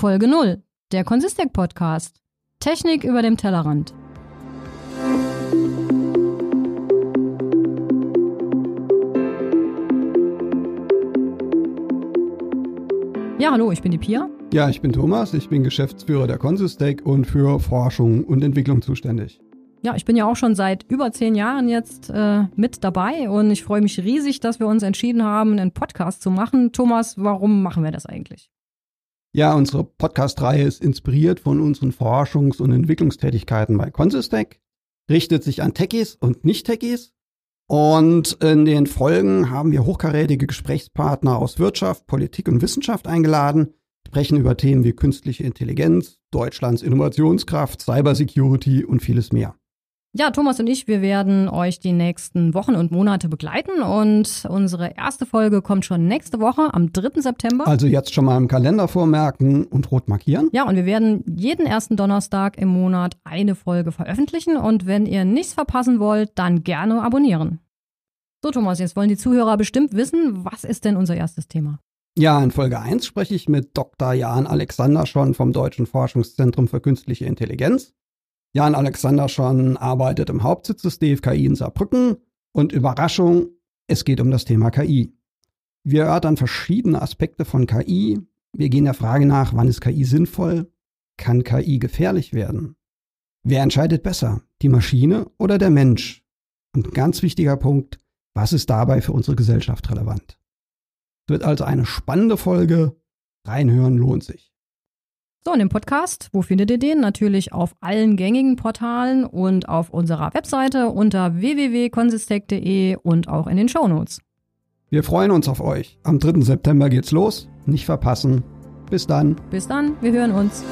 Folge 0, der Consistec Podcast. Technik über dem Tellerrand. Ja, hallo, ich bin die Pia. Ja, ich bin Thomas, ich bin Geschäftsführer der Consistec und für Forschung und Entwicklung zuständig. Ja, ich bin ja auch schon seit über zehn Jahren jetzt äh, mit dabei und ich freue mich riesig, dass wir uns entschieden haben, einen Podcast zu machen. Thomas, warum machen wir das eigentlich? Ja, unsere Podcast-Reihe ist inspiriert von unseren Forschungs- und Entwicklungstätigkeiten bei Consistec, richtet sich an Techies und Nicht-Techies und in den Folgen haben wir hochkarätige Gesprächspartner aus Wirtschaft, Politik und Wissenschaft eingeladen, sprechen über Themen wie künstliche Intelligenz, Deutschlands Innovationskraft, Cybersecurity und vieles mehr. Ja, Thomas und ich, wir werden euch die nächsten Wochen und Monate begleiten und unsere erste Folge kommt schon nächste Woche am 3. September. Also jetzt schon mal im Kalender vormerken und rot markieren. Ja, und wir werden jeden ersten Donnerstag im Monat eine Folge veröffentlichen und wenn ihr nichts verpassen wollt, dann gerne abonnieren. So, Thomas, jetzt wollen die Zuhörer bestimmt wissen, was ist denn unser erstes Thema? Ja, in Folge 1 spreche ich mit Dr. Jan Alexander schon vom Deutschen Forschungszentrum für Künstliche Intelligenz. Jan Alexander schon arbeitet im Hauptsitz des DFKI in Saarbrücken und Überraschung, es geht um das Thema KI. Wir erörtern verschiedene Aspekte von KI. Wir gehen der Frage nach, wann ist KI sinnvoll? Kann KI gefährlich werden? Wer entscheidet besser, die Maschine oder der Mensch? Und ganz wichtiger Punkt, was ist dabei für unsere Gesellschaft relevant? Es wird also eine spannende Folge. Reinhören lohnt sich. So, und den Podcast, wo findet ihr den? Natürlich auf allen gängigen Portalen und auf unserer Webseite unter www.consistec.de und auch in den Shownotes. Wir freuen uns auf euch. Am 3. September geht's los. Nicht verpassen. Bis dann. Bis dann, wir hören uns.